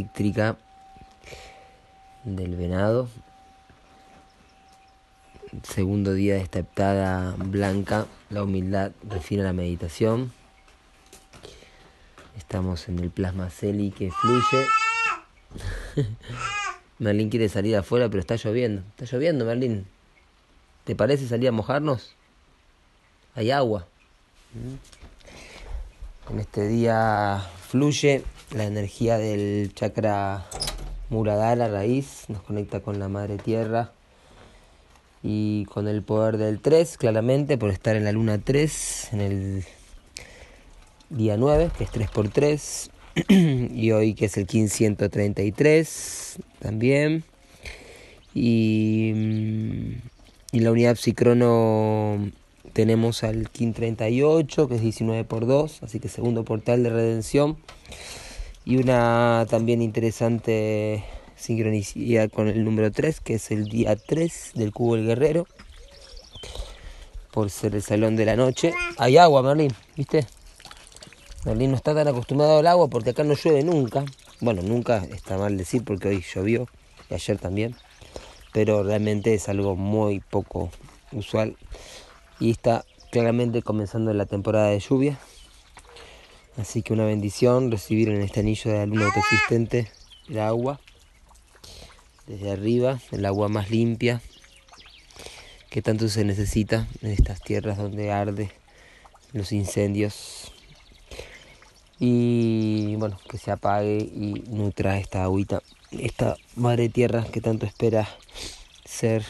eléctrica del venado. Segundo día de esta heptada blanca, la humildad refina la meditación. Estamos en el plasma celi que fluye. Merlín quiere salir afuera, pero está lloviendo. Está lloviendo, Merlín. ¿Te parece salir a mojarnos? Hay agua. En este día fluye la energía del chakra Muradhara, raíz, nos conecta con la madre tierra y con el poder del 3, claramente, por estar en la luna 3, en el día 9, que es 3 por 3 y hoy que es el 1533 también. Y mm, y la unidad psicrono tenemos al KIN 38, que es 19 por 2, así que segundo portal de redención. Y una también interesante sincronicidad con el número 3, que es el día 3 del cubo del guerrero. Por ser el salón de la noche. Hay agua, Merlín, ¿viste? Merlín no está tan acostumbrado al agua porque acá no llueve nunca. Bueno, nunca está mal decir porque hoy llovió y ayer también pero realmente es algo muy poco usual y está claramente comenzando la temporada de lluvia. Así que una bendición recibir en este anillo de la luna autoexistente el agua desde arriba, el agua más limpia que tanto se necesita en estas tierras donde arde los incendios y bueno, que se apague y nutra esta agüita, esta madre tierra que tanto espera ser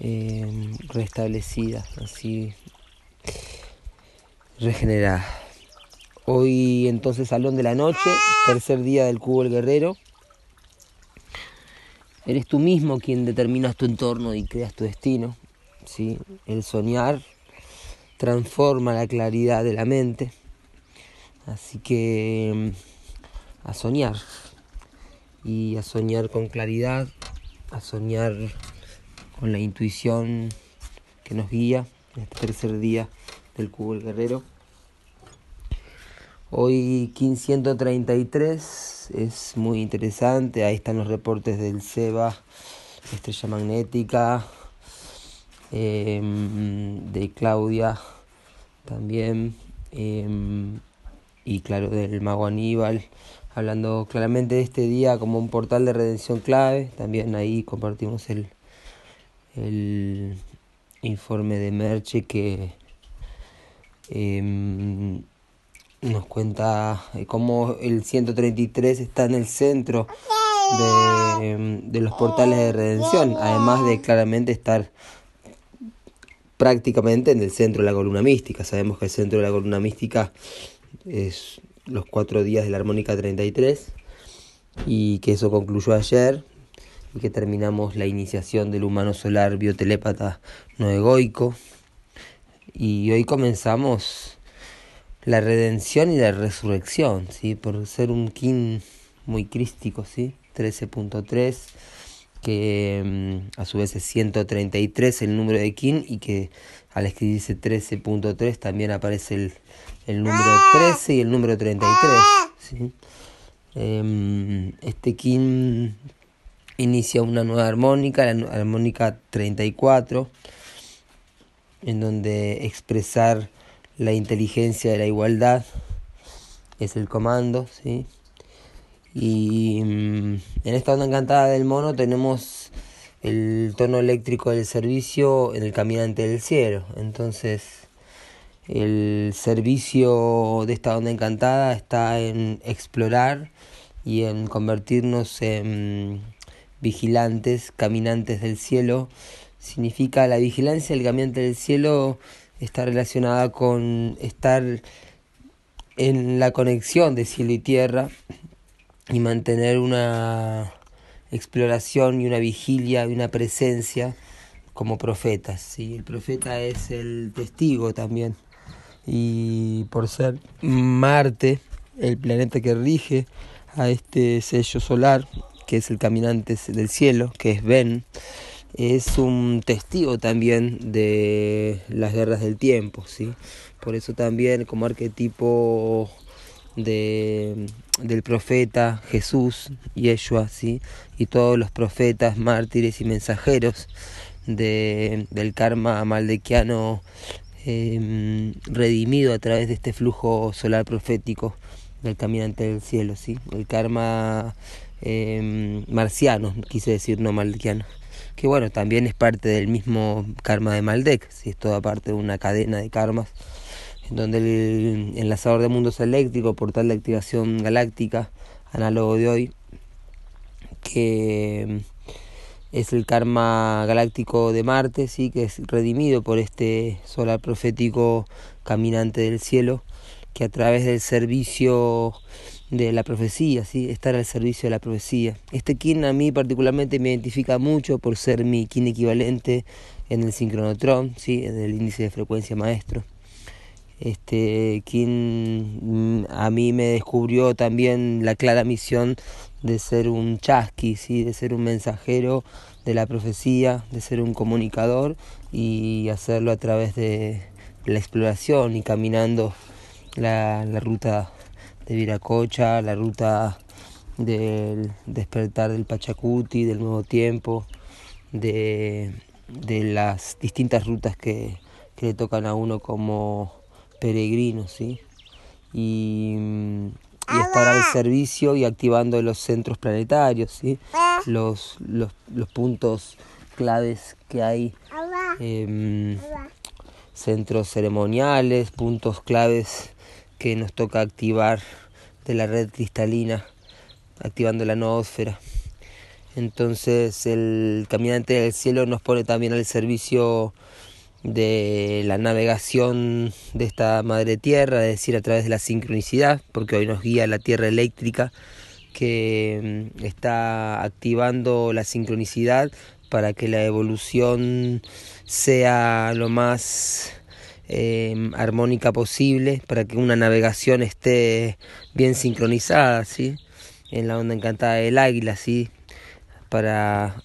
eh, restablecida, así regenerada. Hoy entonces Salón de la Noche, tercer día del Cubo del Guerrero. Eres tú mismo quien determinas tu entorno y creas tu destino. ¿sí? El soñar transforma la claridad de la mente. Así que mm, a soñar. Y a soñar con claridad, a soñar con la intuición que nos guía en este tercer día del Cubo del Guerrero. Hoy 1533 es muy interesante, ahí están los reportes del SEBA, estrella magnética, em, de Claudia también, em, y claro, del mago Aníbal hablando claramente de este día como un portal de redención clave. También ahí compartimos el, el informe de Merche que em, nos cuenta cómo el 133 está en el centro de, em, de, los portales de redención, además de claramente estar prácticamente en el centro de la columna mística. Sabemos que el centro de la columna mística es los cuatro días de la armónica 33 y que eso concluyó ayer y que terminamos la iniciación del humano solar biotelépata no egoico y hoy comenzamos la redención y la resurrección, ¿sí? por ser un kin muy crístico, ¿sí? 13.3 que mm, a su vez es 133 el número de kin y que al escribirse 13.3 también aparece el, el número 13 y el número 33. ¿sí? Em, este kin inicia una nueva armónica, la armónica 34, en donde expresar la inteligencia de la igualdad es el comando, ¿sí? Y mm, en esta onda encantada del mono tenemos el tono eléctrico del servicio en el caminante del cielo. Entonces, el servicio de esta onda encantada está en explorar y en convertirnos en vigilantes, caminantes del cielo. Significa la vigilancia del caminante del cielo está relacionada con estar en la conexión de cielo y tierra y mantener una exploración y una vigilia y una presencia como profetas. ¿sí? El profeta es el testigo también y por ser Marte el planeta que rige a este sello solar, que es el caminante del cielo, que es Ben, es un testigo también de las guerras del tiempo, ¿sí? Por eso también como arquetipo de, del profeta Jesús, Yeshua, ¿sí? y todos los profetas, mártires y mensajeros de, del karma maldequiano em, redimido a través de este flujo solar profético del caminante del cielo, ¿sí? el karma em, marciano, quise decir no maldequiano, que bueno, también es parte del mismo karma de Maldek, ¿sí? es toda parte de una cadena de karmas en donde el enlazador de mundos eléctricos, portal de activación galáctica, análogo de hoy, que es el karma galáctico de Marte, sí, que es redimido por este solar profético caminante del cielo, que a través del servicio de la profecía, ¿sí? estar al servicio de la profecía. Este kin a mí particularmente me identifica mucho por ser mi kin equivalente en el sincronotrón, ¿sí? en el índice de frecuencia maestro este, quien a mí me descubrió también la clara misión de ser un chasqui, ¿sí? de ser un mensajero de la profecía, de ser un comunicador y hacerlo a través de la exploración y caminando la ruta de Viracocha, la ruta del despertar del Pachacuti, del nuevo tiempo, de, de las distintas rutas que, que le tocan a uno como peregrinos, ¿sí? Y, y, estar al servicio y activando los centros planetarios, ¿sí? Los, los, los puntos claves que hay, eh, centros ceremoniales, puntos claves que nos toca activar de la red cristalina, activando la noósfera. Entonces el caminante del cielo nos pone también al servicio de la navegación de esta madre tierra, es decir, a través de la sincronicidad, porque hoy nos guía la tierra eléctrica que mm, está activando la sincronicidad para que la evolución sea lo más eh, armónica posible, para que una navegación esté bien sincronizada, ¿sí? en la onda encantada del águila, ¿sí? para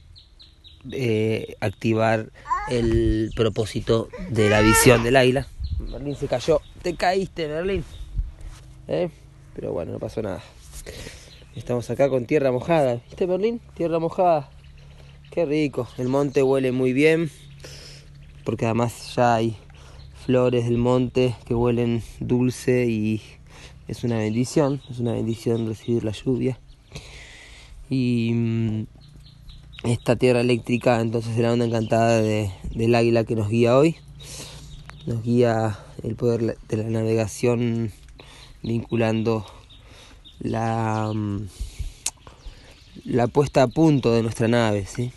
eh, activar el propósito de la visión del águila. Merlín se cayó. Te caíste, Merlín. ¿Eh? Pero bueno, no pasó nada. Estamos acá con tierra mojada. ¿Viste, Merlín? Tierra mojada. Qué rico. El monte huele muy bien. Porque además ya hay flores del monte que huelen dulce y es una bendición. Es una bendición recibir la lluvia. Y mm, esta tierra eléctrica entonces es la onda encantada de, del águila que nos guía hoy. Nos guía el poder de la navegación vinculando la, mm, la puesta a punto de nuestra nave. ¿sí?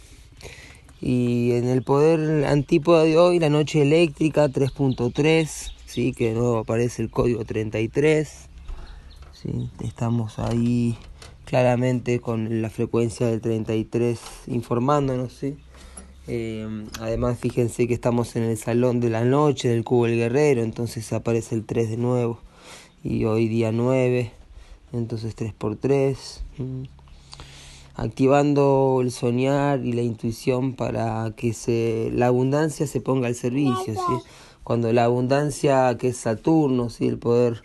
Y en el poder antípoda de hoy, la noche eléctrica 3.3, ¿sí? que de nuevo aparece el código 33. ¿sí? Estamos ahí claramente con la frecuencia del 33 informándonos, ¿sí? Eh, además fíjense que estamos en el salón de la noche del cubo del guerrero, entonces aparece el 3 de nuevo y hoy día 9, entonces 3 por 3 activando el soñar y la intuición para que se, la abundancia se ponga al servicio, ¿sí? cuando la abundancia que es Saturno, ¿sí? el poder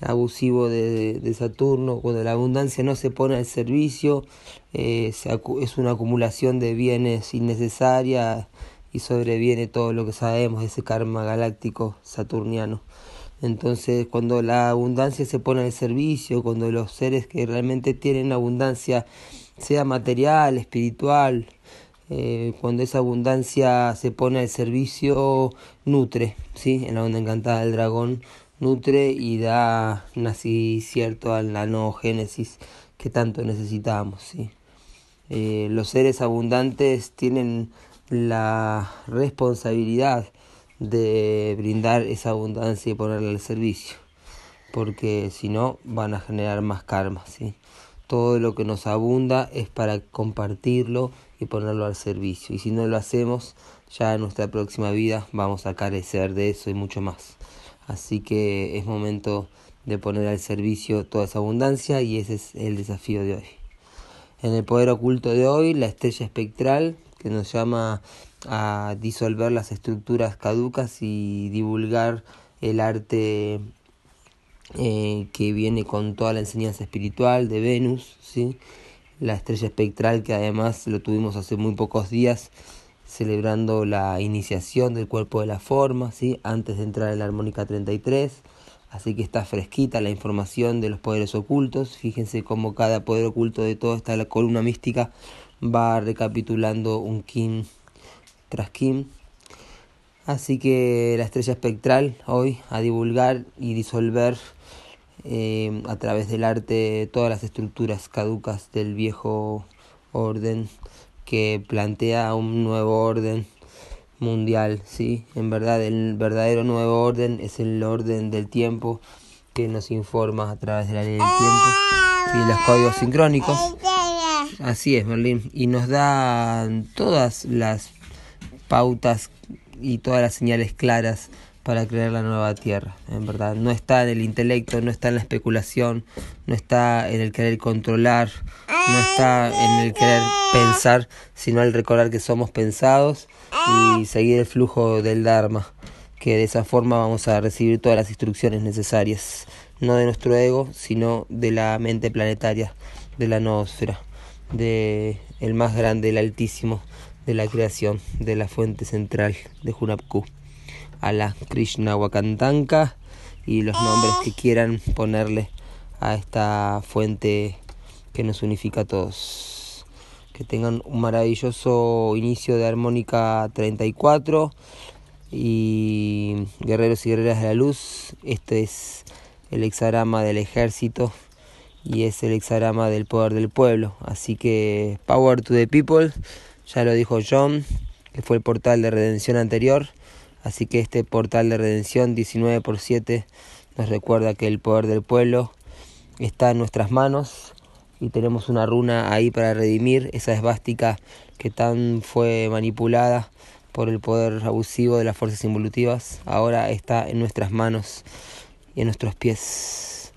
abusivo de, de, Saturno, cuando la abundancia no se pone al servicio, eh, es una acumulación de bienes innecesarias y sobreviene todo lo que sabemos ese karma galáctico saturniano. Entonces, cuando la abundancia se pone al servicio, cuando los seres que realmente tienen abundancia, sea material, espiritual, eh, cuando esa abundancia se pone al servicio, nutre, ¿sí? En la onda encantada del dragón, nutre y da cierto a la génesis que tanto necesitamos. ¿sí? Eh, los seres abundantes tienen la responsabilidad de brindar esa abundancia y ponerla al servicio, porque si no van a generar más karma. ¿sí? Todo lo que nos abunda es para compartirlo y ponerlo al servicio, y si no lo hacemos, ya en nuestra próxima vida vamos a carecer de eso y mucho más. Así que es momento de poner al servicio toda esa abundancia y ese es el desafío de hoy. En el poder oculto de hoy, la estrella espectral, que nos llama a disolver las estructuras caducas y divulgar el arte eh, que viene con toda la enseñanza espiritual de Venus, ¿sí? la estrella espectral que además lo tuvimos hace muy pocos días celebrando la iniciación del cuerpo de la forma, ¿sí? antes de entrar en la armónica 33, así que está fresquita la información de los poderes ocultos, fíjense cómo cada poder oculto de toda esta columna mística va recapitulando un Kim tras Kim. Así que la estrella espectral hoy a divulgar y disolver eh, a través del arte todas las estructuras caducas del viejo orden que plantea un nuevo orden mundial, ¿sí? En verdad, el verdadero nuevo orden es el orden del tiempo que nos informa a través de la ley del tiempo y los códigos sincrónicos. Así es, Merlín. Y nos da todas las pautas y todas las señales claras para crear la nueva tierra, en verdad. No está en el intelecto, no está en la especulación, no está en el querer controlar, no está en el querer pensar, sino el recordar que somos pensados y seguir el flujo del Dharma, que de esa forma vamos a recibir todas las instrucciones necesarias, no de nuestro ego, sino de la mente planetaria, de la noósfera, de el más grande, el altísimo de la creación, de la fuente central de Hunapku a la Krishna Wakantanka y los nombres que quieran ponerle a esta fuente que nos unifica a todos. Que tengan un maravilloso inicio de armónica 34 y guerreros y guerreras de la luz. Este es el hexagrama del ejército y es el hexagrama del poder del pueblo. Así que power to the people, ya lo dijo John, que fue el portal de redención anterior. Así que este portal de redención 19 por 7 nos recuerda que el poder del pueblo está en nuestras manos y tenemos una runa ahí para redimir esa esvástica que tan fue manipulada por el poder abusivo de las fuerzas involutivas. Ahora está en nuestras manos y en nuestros pies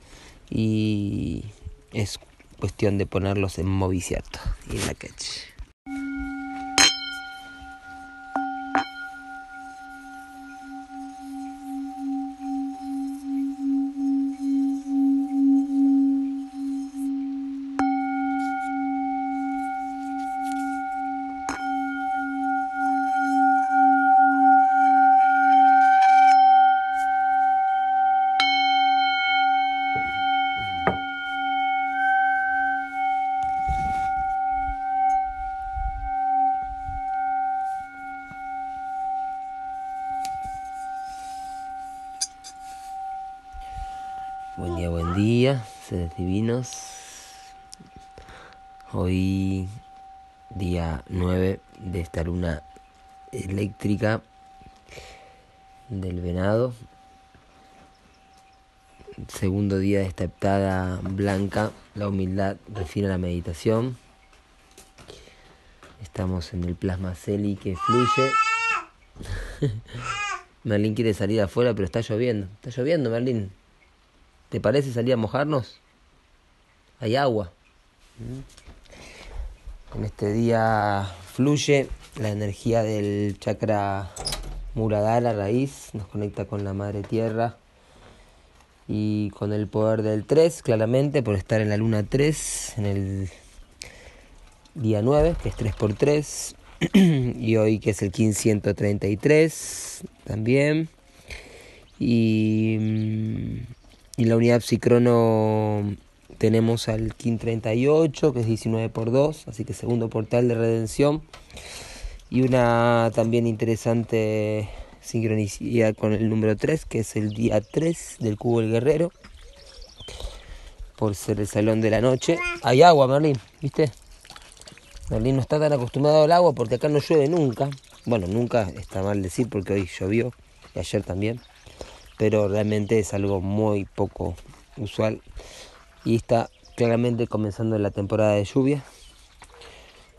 y es cuestión de ponerlos en movimiento y en la catch. Día, seres divinos. Hoy, día 9 de esta luna eléctrica del venado. Segundo día de esta heptada blanca. La humildad refina la meditación. Estamos en el plasma celi que fluye. Merlín quiere salir afuera, pero está lloviendo. Está lloviendo, Merlín. ¿Te parece salir a mojarnos? Hay agua. En este día fluye la energía del chakra Muradhara, raíz, nos conecta con la madre tierra y con el poder del 3, claramente, por estar en la luna 3, en el día 9, que es 3 por 3 y hoy que es el 1533 también. Y y la unidad psicrono tenemos al KIN 38, que es 19 por 2, así que segundo portal de redención. Y una también interesante sincronicidad con el número 3, que es el día 3 del cubo del guerrero. Por ser el salón de la noche. Hay agua, Merlín, ¿viste? Merlín no está tan acostumbrado al agua porque acá no llueve nunca. Bueno, nunca está mal decir porque hoy llovió y ayer también pero realmente es algo muy poco usual y está claramente comenzando la temporada de lluvia.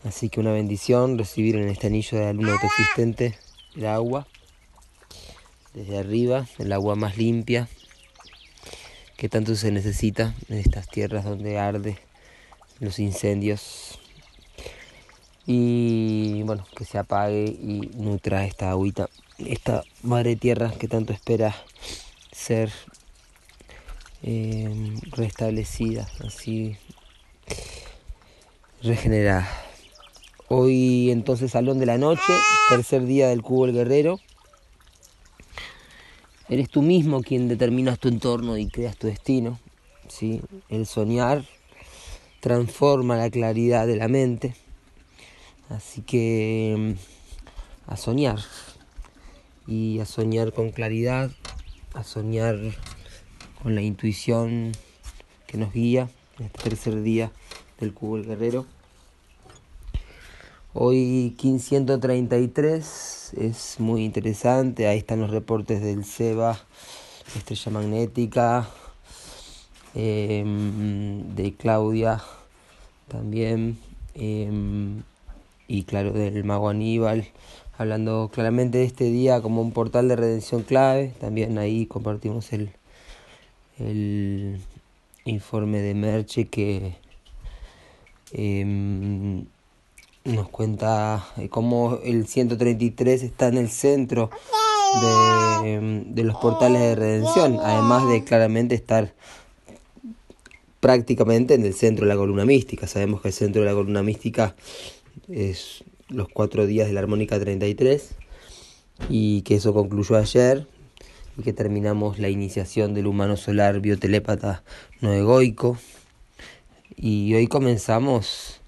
Así que una bendición recibir en este anillo de la luna autoexistente el agua desde arriba, el agua más limpia que tanto se necesita en estas tierras donde arde los incendios. y bueno, que se apague y nutra esta agüita, esta madre tierra que tanto espera ser eh, restablecida, así regenerada. Hoy entonces Salón de la Noche, tercer día del Cubo el Guerrero. Eres tú mismo quien determinas tu entorno y creas tu destino. ¿sí? El soñar transforma la claridad de la mente. Así que a soñar. Y a soñar con claridad, a soñar con la intuición que nos guía en este tercer día del Cubo el Guerrero. Hoy 1533 es muy interesante, ahí están los reportes del SEBA, Estrella Magnética, em, de Claudia también, em, y claro, del Mago Aníbal, hablando claramente de este día como un portal de redención clave, también ahí compartimos el, el informe de Merche que... Em, nos cuenta eh, cómo el 133 está en el centro em, de, los portales de redención, además de claramente estar prácticamente en el centro de la columna mística. Sabemos que el centro de la columna mística es los cuatro días de la armónica 33 y que eso concluyó ayer y que terminamos la iniciación del humano solar biotelépata no egoico y hoy comenzamos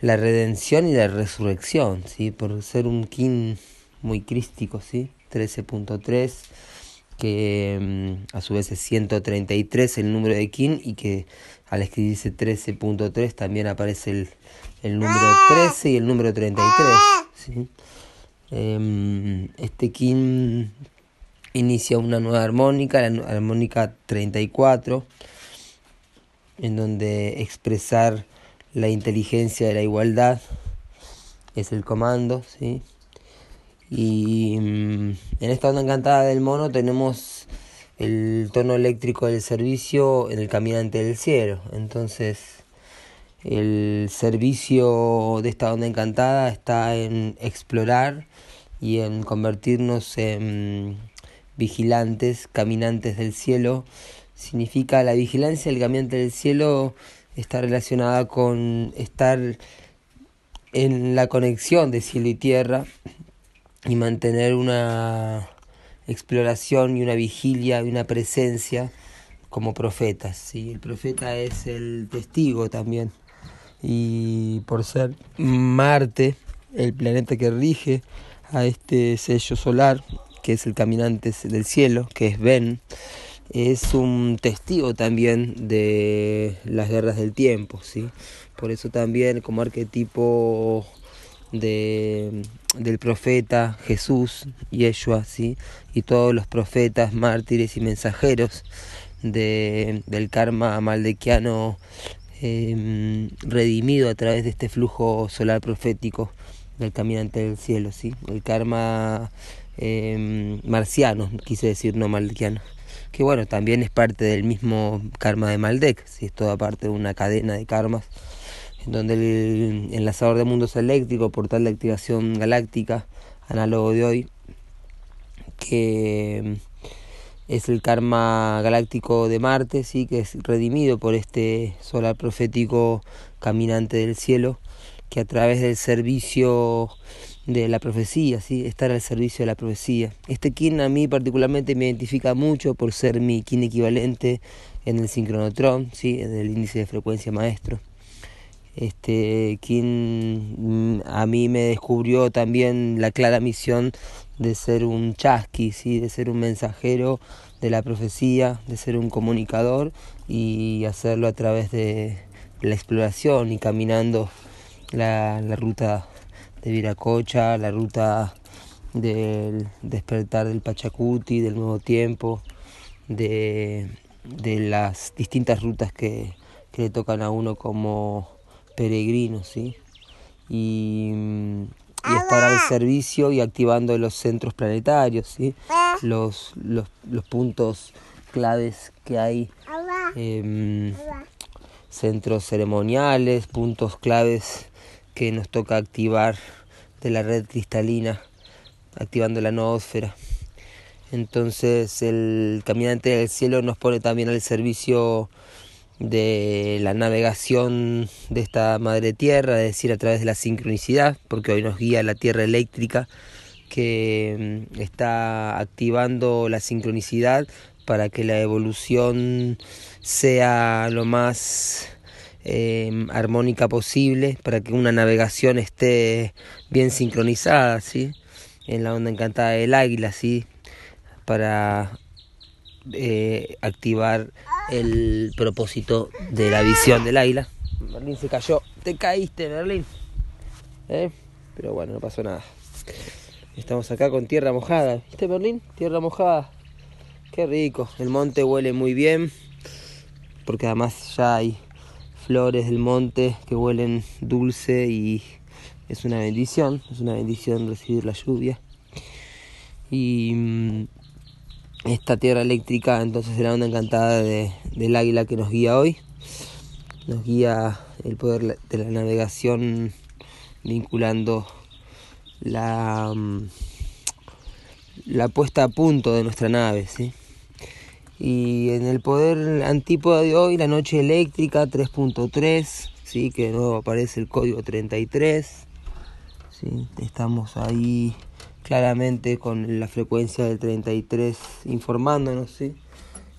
la redención y la resurrección, ¿sí? por ser un kin muy crístico, ¿sí? 13.3, que mm, a su vez es 133 el número de kin y que al escribirse 13.3 también aparece el, el número 13 y el número 33. ¿sí? Em, este kin inicia una nueva armónica, la armónica 34, en donde expresar la inteligencia de la igualdad es el comando, ¿sí? Y mm, en esta onda encantada del mono tenemos el tono eléctrico del servicio en el caminante del cielo. Entonces, el servicio de esta onda encantada está en explorar y en convertirnos en vigilantes, caminantes del cielo. Significa la vigilancia del caminante del cielo está relacionada con estar en la conexión de cielo y tierra y mantener una exploración y una vigilia y una presencia como profetas. ¿sí? El profeta es el testigo también. Y por ser Marte, el planeta que rige a este sello solar, que es el caminante del cielo, que es Ben, es un testigo también de las guerras del tiempo, ¿sí? Por eso también como arquetipo de, del profeta Jesús, Yeshua, ¿sí? Y todos los profetas, mártires y mensajeros de, del karma maldequiano em, redimido a través de este flujo solar profético del caminante del cielo, ¿sí? El karma em, marciano, quise decir, no maldequiano que bueno, también es parte del mismo karma de Maldek, si es toda parte de una cadena de karmas, donde el enlazador de mundos eléctricos, portal de activación galáctica, análogo de hoy, que es el karma galáctico de Marte, sí, que es redimido por este solar profético caminante del cielo, que a través del servicio de la profecía, ¿sí? estar al servicio de la profecía. Este kin a mí particularmente me identifica mucho por ser mi kin equivalente en el sincronotrón, ¿sí? en el índice de frecuencia maestro. Este kin mm, a mí me descubrió también la clara misión de ser un chasqui, ¿sí? de ser un mensajero de la profecía, de ser un comunicador y hacerlo a través de la exploración y caminando la, la ruta de Viracocha, la ruta del despertar del Pachacuti, del nuevo tiempo, de, las distintas rutas que, le tocan a uno como peregrino, ¿sí? Y, estar al servicio y activando los centros planetarios, ¿sí? Los, los, puntos claves que hay, em, centros ceremoniales, puntos claves que nos toca activar de la red cristalina, activando la noósfera. Entonces el caminante del cielo nos pone también al servicio de la navegación de esta madre tierra, es decir, a través de la sincronicidad, porque hoy nos guía la tierra eléctrica que mm, está activando la sincronicidad para que la evolución sea lo más em, armónica posible, para que una navegación esté bien sincronizada, ¿sí? en la onda encantada del águila, ¿sí? para eh, activar el propósito de la visión del águila. Merlín se cayó. Te caíste, Merlín. ¿Eh? Pero bueno, no pasó nada. Estamos acá con tierra mojada. ¿Viste, Merlín? Tierra mojada. Qué rico. El monte huele muy bien. Porque además ya hay flores del monte que huelen dulce y es una bendición. Es una bendición recibir la lluvia. Y mm, esta tierra eléctrica entonces será una encantada de, del águila que nos guía hoy. Nos guía el poder de la navegación vinculando la, mm, la puesta a punto de nuestra nave. ¿sí? Y en el poder antípoda de hoy, la noche eléctrica 3.3, ¿sí? que de nuevo aparece el código 33. Estamos ahí claramente con la frecuencia del 33 informándonos, ¿sí?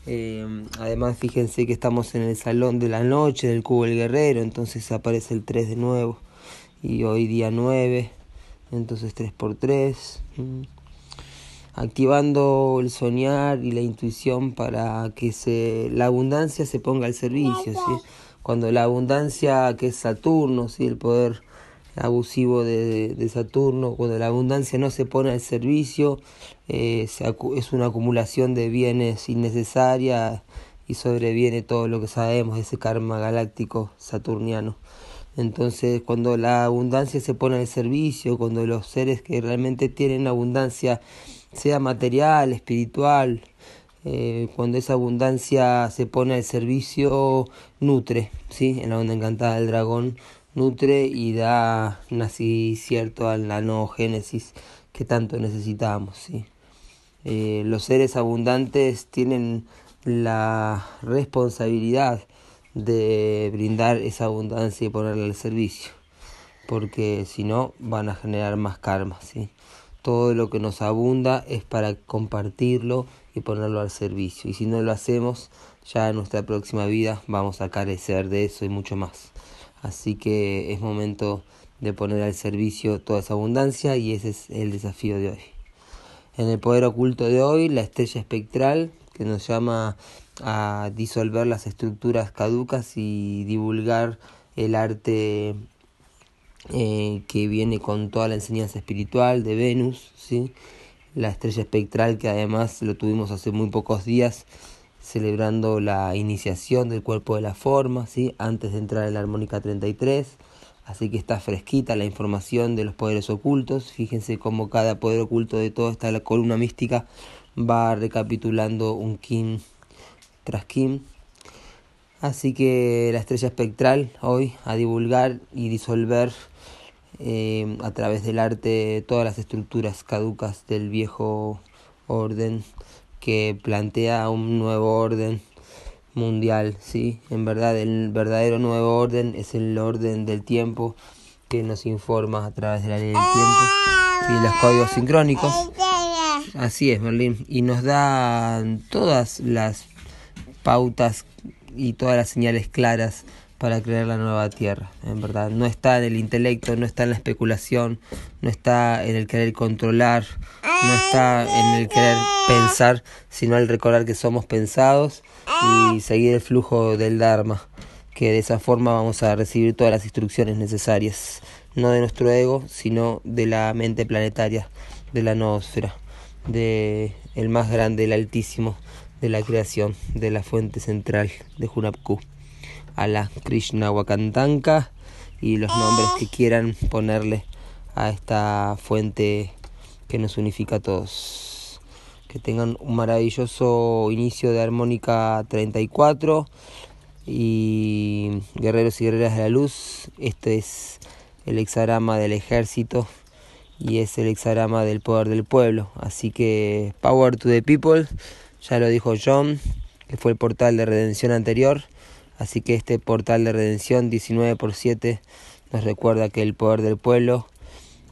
Eh, además fíjense que estamos en el salón de la noche del cubo del guerrero, entonces aparece el 3 de nuevo y hoy día 9, entonces 3 por 3 activando el soñar y la intuición para que se, la abundancia se ponga al servicio, ¿sí? cuando la abundancia que es Saturno, ¿sí? el poder abusivo de, de, Saturno, cuando la abundancia no se pone al servicio, eh, es una acumulación de bienes innecesaria y sobreviene todo lo que sabemos ese karma galáctico saturniano. Entonces, cuando la abundancia se pone al servicio, cuando los seres que realmente tienen abundancia, sea material, espiritual, eh, cuando esa abundancia se pone al servicio, nutre, ¿sí? En la onda encantada del dragón, nutre y da cierto a la no génesis que tanto necesitamos. ¿sí? Eh, los seres abundantes tienen la responsabilidad de brindar esa abundancia y ponerla al servicio, porque si no van a generar más karma. ¿sí? Todo lo que nos abunda es para compartirlo y ponerlo al servicio, y si no lo hacemos, ya en nuestra próxima vida vamos a carecer de eso y mucho más. Así que es momento de poner al servicio toda esa abundancia y ese es el desafío de hoy. En el poder oculto de hoy, la estrella espectral que nos llama a disolver las estructuras caducas y divulgar el arte eh, que viene con toda la enseñanza espiritual de Venus, ¿sí? la estrella espectral que además lo tuvimos hace muy pocos días celebrando la iniciación del cuerpo de la forma, ¿sí? antes de entrar en la armónica 33. Así que está fresquita la información de los poderes ocultos. Fíjense cómo cada poder oculto de toda esta columna mística va recapitulando un Kim tras Kim. Así que la estrella espectral hoy a divulgar y disolver eh, a través del arte todas las estructuras caducas del viejo orden que plantea un nuevo orden mundial, ¿sí? En verdad, el verdadero nuevo orden es el orden del tiempo que nos informa a través de la ley del tiempo y los códigos sincrónicos. Así es, Merlín. Y nos da todas las pautas y todas las señales claras para crear la nueva tierra, en verdad. No está en el intelecto, no está en la especulación, no está en el querer controlar, no está en el querer pensar, sino el recordar que somos pensados y seguir el flujo del Dharma, que de esa forma vamos a recibir todas las instrucciones necesarias, no de nuestro ego, sino de la mente planetaria, de la noósfera, de el más grande, el altísimo de la creación, de la fuente central de Hunapku. A la Krishna Wakantanka y los nombres que quieran ponerle a esta fuente que nos unifica a todos. Que tengan un maravilloso inicio de armónica 34 y guerreros y guerreras de la luz. Este es el hexagrama del ejército y es el hexagrama del poder del pueblo. Así que Power to the People, ya lo dijo John, que fue el portal de redención anterior. Así que este portal de redención 19 por 7 nos recuerda que el poder del pueblo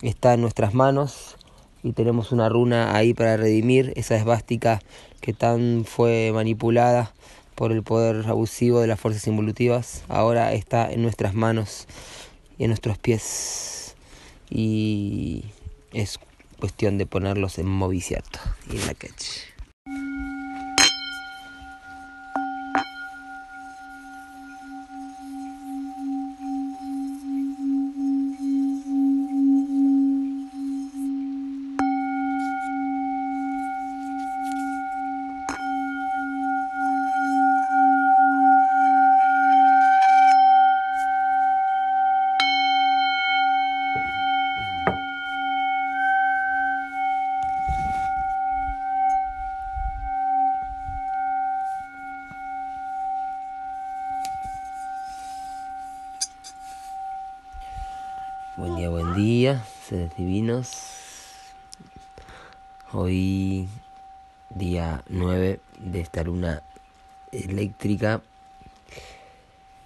está en nuestras manos y tenemos una runa ahí para redimir esa esvástica que tan fue manipulada por el poder abusivo de las fuerzas involutivas. Ahora está en nuestras manos y en nuestros pies y es cuestión de ponerlos en movicierto y en la catch.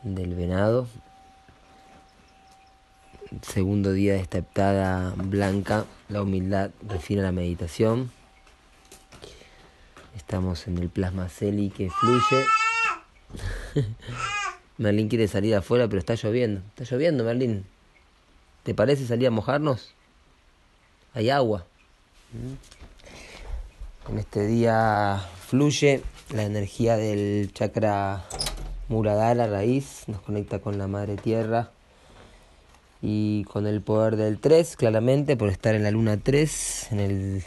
Del venado. Segundo día de esta heptada blanca. La humildad refina la meditación. Estamos en el plasma celi que fluye. Merlín quiere salir afuera, pero está lloviendo. Está lloviendo, Merlín. ¿Te parece salir a mojarnos? Hay agua. En este día fluye la energía del chakra Muradhara, raíz, nos conecta con la madre tierra y con el poder del 3, claramente, por estar en la luna 3, en el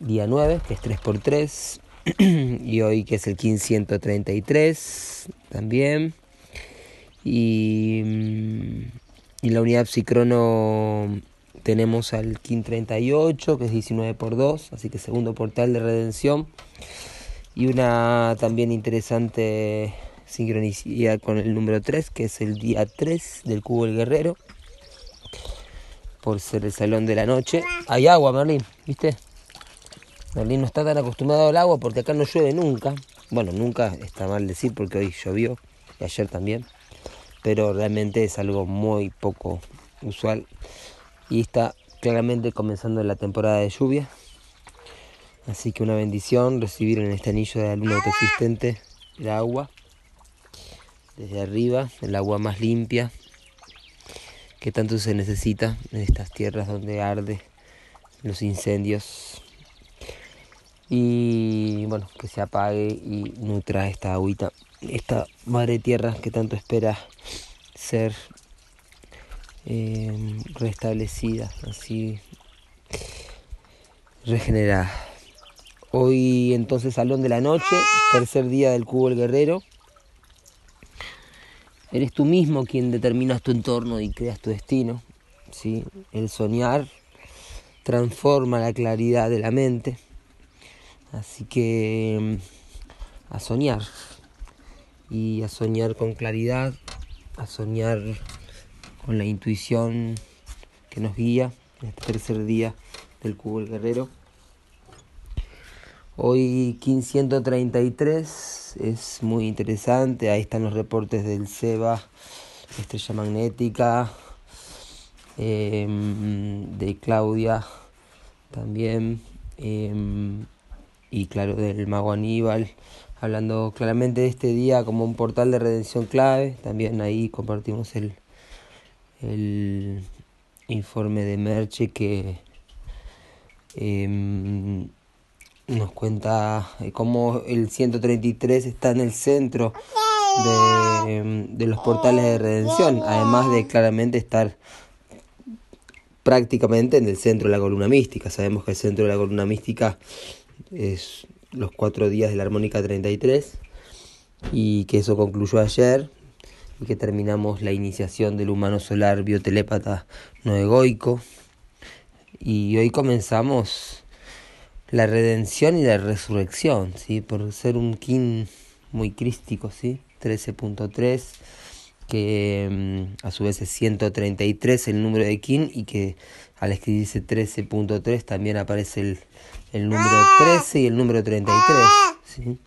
día 9, que es 3 por 3 y hoy que es el 1533 también. Y mm, y la unidad psicrono tenemos al KIN 38, que es 19 por 2, así que segundo portal de redención. Y una también interesante sincronicidad con el número 3, que es el día 3 del cubo del guerrero. Por ser el salón de la noche. Hay agua, Merlín, ¿viste? Merlín no está tan acostumbrado al agua porque acá no llueve nunca. Bueno, nunca está mal decir porque hoy llovió y ayer también pero realmente es algo muy poco usual y está claramente comenzando la temporada de lluvia. Así que una bendición recibir en este anillo de la luna autoexistente el agua desde arriba, el agua más limpia que tanto se necesita en estas tierras donde arde los incendios y bueno que se apague y nutra esta agüita esta madre tierra que tanto espera ser eh, restablecida, así regenerada. Hoy entonces salón de la noche, tercer día del cubo el guerrero. Eres tú mismo quien determinas tu entorno y creas tu destino. ¿sí? El soñar transforma la claridad de la mente. Así que mm, a soñar y a soñar con claridad, a soñar con la intuición que nos guía en este tercer día del Cubo el Guerrero. Hoy 1533 es muy interesante, ahí están los reportes del SEBA, estrella magnética, em, de Claudia también, em, y claro, del mago Aníbal, hablando claramente de este día como un portal de redención clave. También ahí compartimos el, el informe de Merche que em, nos cuenta cómo el 133 está en el centro de, de los portales de redención, además de claramente estar prácticamente en el centro de la columna mística. Sabemos que el centro de la columna mística es los cuatro días de la armónica 33 y que eso concluyó ayer y que terminamos la iniciación del humano solar biotelépata no egoico y hoy comenzamos la redención y la resurrección, ¿sí? por ser un kin muy crístico, ¿sí? 13.3 que mm, a su vez es 133 el número de kin y que al escribirse 13.3 también aparece el, el número 13 y el número 33. ¿sí?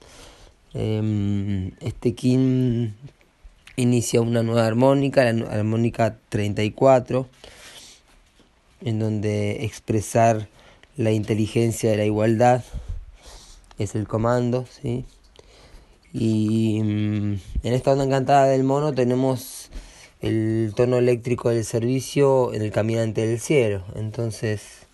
Em, este kin inicia una nueva armónica, la armónica 34, en donde expresar la inteligencia de la igualdad es el comando, ¿sí? Y mm, en esta onda encantada del mono tenemos el tono eléctrico del servicio en el caminante del cielo. Entonces,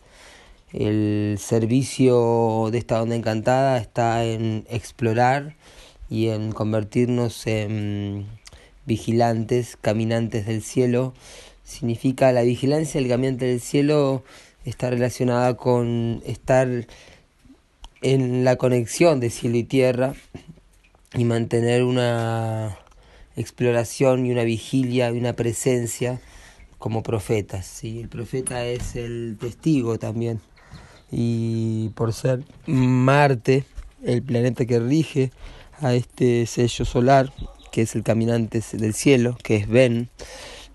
el servicio de esta onda encantada está en explorar y en convertirnos en vigilantes, caminantes del cielo. Significa la vigilancia del caminante del cielo está relacionada con estar en la conexión de cielo y tierra y mantener una exploración y una vigilia y una presencia como profetas. ¿sí? El profeta es el testigo también. Y por ser Marte, el planeta que rige a este sello solar, que es el caminante del cielo, que es Ben,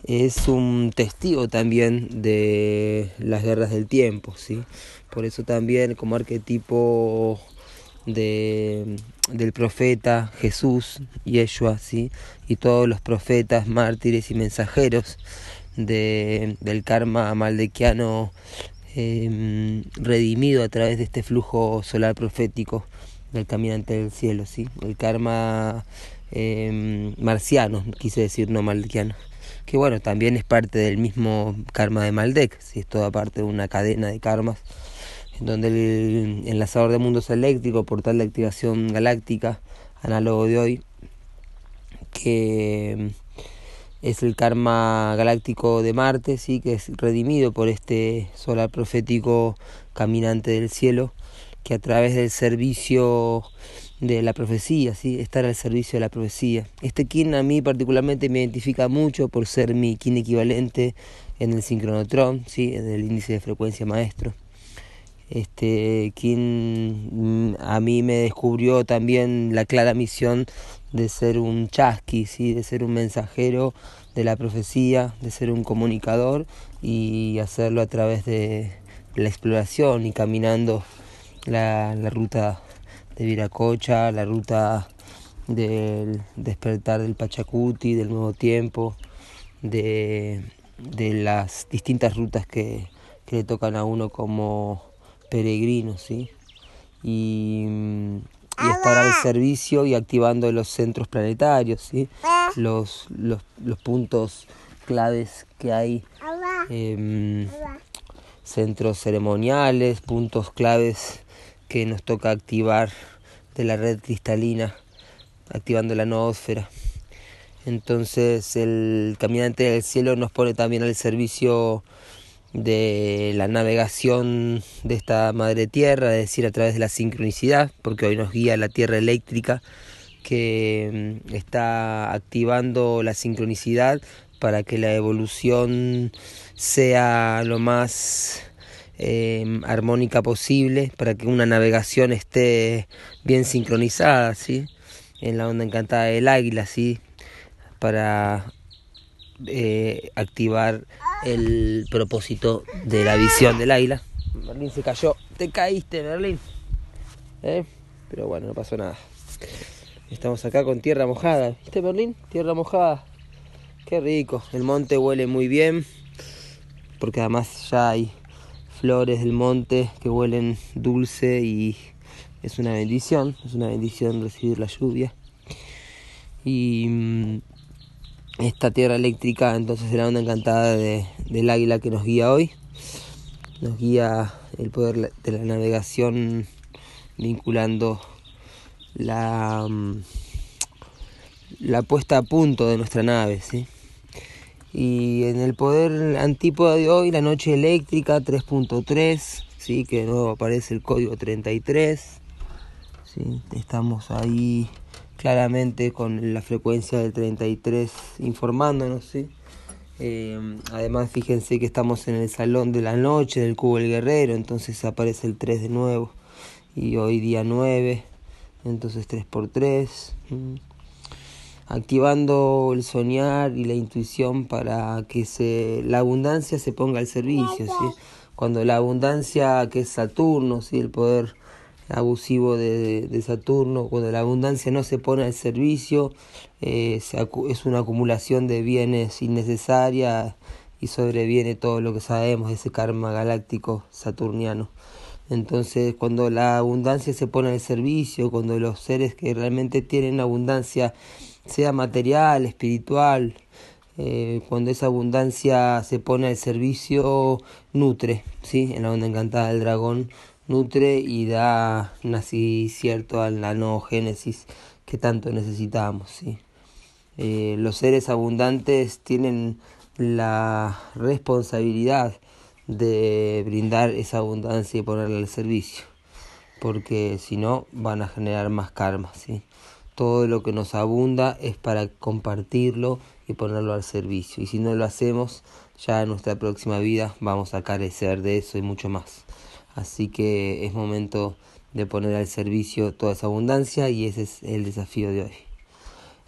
es un testigo también de las guerras del tiempo. ¿sí? Por eso también como arquetipo de, del profeta Jesús, Yeshua, ¿sí? y todos los profetas, mártires y mensajeros de, del karma maldequiano em, redimido a través de este flujo solar profético del caminante del cielo, ¿sí? el karma em, marciano, quise decir no maldequiano, que bueno, también es parte del mismo karma de Maldek, ¿sí? es toda parte de una cadena de karmas donde el enlazador de mundos eléctricos, portal de activación galáctica, análogo de hoy, que es el karma galáctico de Marte, sí, que es redimido por este solar profético caminante del cielo, que a través del servicio de la profecía, ¿sí? estar al servicio de la profecía. Este kin a mí particularmente me identifica mucho por ser mi kin equivalente en el sincronotrón, ¿sí? en el índice de frecuencia maestro este, quien mm, a mí me descubrió también la clara misión de ser un chasqui, ¿sí? de ser un mensajero de la profecía, de ser un comunicador y hacerlo a través de la exploración y caminando la ruta de Viracocha, la ruta del despertar del Pachacuti, del nuevo tiempo, de, de las distintas rutas que, que le tocan a uno como peregrinos, ¿sí? Y, y, estar al servicio y activando los centros planetarios, ¿sí? Los, los, los puntos claves que hay, eh, centros ceremoniales, puntos claves que nos toca activar de la red cristalina, activando la noósfera. Entonces el caminante del cielo nos pone también al servicio de la navegación de esta madre tierra, es decir, a través de la sincronicidad, porque hoy nos guía la tierra eléctrica que mm, está activando la sincronicidad para que la evolución sea lo más em, armónica posible, para que una navegación esté bien sincronizada, ¿sí? en la onda encantada del águila, ¿sí? para eh, activar el propósito de la visión del águila. Merlín se cayó. Te caíste, Merlín. ¿Eh? Pero bueno, no pasó nada. Estamos acá con tierra mojada. ¿Viste, Merlín? Tierra mojada. Qué rico. El monte huele muy bien. Porque además ya hay flores del monte que huelen dulce y es una bendición. Es una bendición recibir la lluvia. Y mm, esta tierra eléctrica entonces es la onda encantada de, del águila que nos guía hoy. Nos guía el poder de la navegación vinculando la, mm, la puesta a punto de nuestra nave. ¿sí? Y en el poder antípoda de hoy, la noche eléctrica 3.3, ¿sí? que de nuevo aparece el código 33. ¿sí? Estamos ahí claramente con la frecuencia del 33 informándonos. Eh, además fíjense que estamos en el salón de la noche del cubo del guerrero, entonces aparece el 3 de nuevo y hoy día 9, entonces 3 por 3. Activando el soñar y la intuición para que se, la abundancia se ponga al servicio. ¿sí? Cuando la abundancia, que es Saturno, ¿sí? el poder abusivo de, de Saturno, cuando la abundancia no se pone al servicio, eh, es una acumulación de bienes innecesarias y sobreviene todo lo que sabemos, ese karma galáctico saturniano. Entonces, cuando la abundancia se pone al servicio, cuando los seres que realmente tienen abundancia, sea material, espiritual, eh, cuando esa abundancia se pone al servicio, nutre, ¿sí? En la onda encantada del dragón, nutre y da nacimiento a la no génesis que tanto necesitamos, ¿sí? Eh, los seres abundantes tienen la responsabilidad de brindar esa abundancia y ponerla al servicio, porque si no van a generar más karma, ¿sí? Todo lo que nos abunda es para compartirlo y ponerlo al servicio, y si no lo hacemos, ya en nuestra próxima vida vamos a carecer de eso y mucho más. Así que es momento de poner al servicio toda esa abundancia y ese es el desafío de hoy.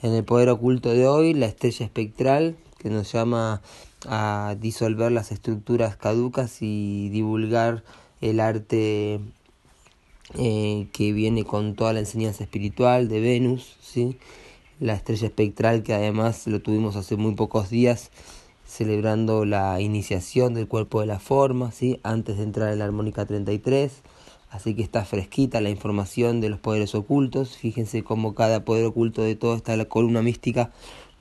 En el poder oculto de hoy, la estrella espectral que nos llama a disolver las estructuras caducas y divulgar el arte eh, que viene con toda la enseñanza espiritual de Venus, ¿sí? la estrella espectral que además lo tuvimos hace muy pocos días celebrando la iniciación del cuerpo de la forma, ¿sí? antes de entrar en la armónica 33, así que está fresquita la información de los poderes ocultos, fíjense cómo cada poder oculto de toda esta columna mística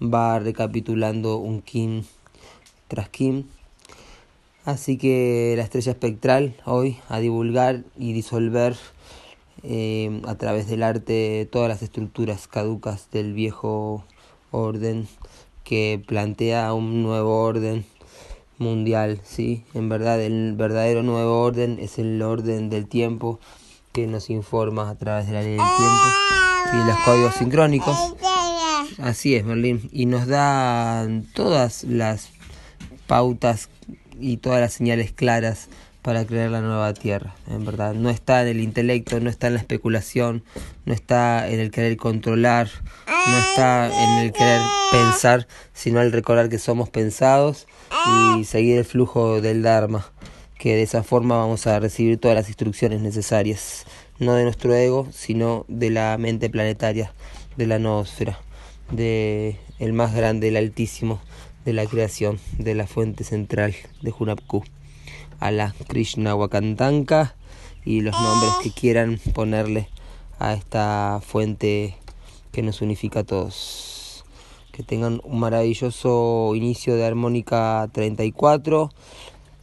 va recapitulando un Kim tras Kim. Así que la estrella espectral hoy a divulgar y disolver eh, a través del arte todas las estructuras caducas del viejo orden que plantea un nuevo orden mundial, ¿sí? En verdad, el verdadero nuevo orden es el orden del tiempo que nos informa a través de la ley del tiempo y los códigos sincrónicos. Así es, Merlín. Y nos da todas las pautas y todas las señales claras para crear la nueva tierra, en verdad. No está en el intelecto, no está en la especulación, no está en el querer controlar, no está en el querer pensar, sino el recordar que somos pensados y seguir el flujo del Dharma, que de esa forma vamos a recibir todas las instrucciones necesarias, no de nuestro ego, sino de la mente planetaria, de la noósfera, de el más grande, el altísimo de la creación, de la fuente central de Hunapku a la Krishna Wakantanka y los nombres que quieran ponerle a esta fuente que nos unifica a todos. Que tengan un maravilloso inicio de armónica 34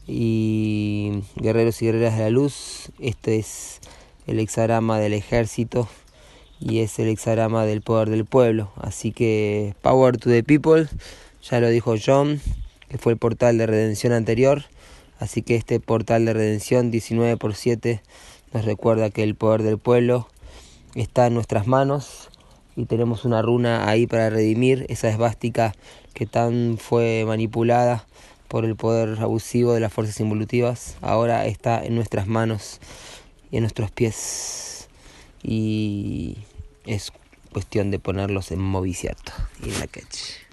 y guerreros y guerreras de la luz. Este es el hexagrama del ejército y es el hexagrama del poder del pueblo. Así que Power to the People, ya lo dijo John, que fue el portal de redención anterior. Así que este portal de redención 19 por 7 nos recuerda que el poder del pueblo está en nuestras manos y tenemos una runa ahí para redimir esa esvástica que tan fue manipulada por el poder abusivo de las fuerzas involutivas. Ahora está en nuestras manos y en nuestros pies y es cuestión de ponerlos en movimiento y en la catch.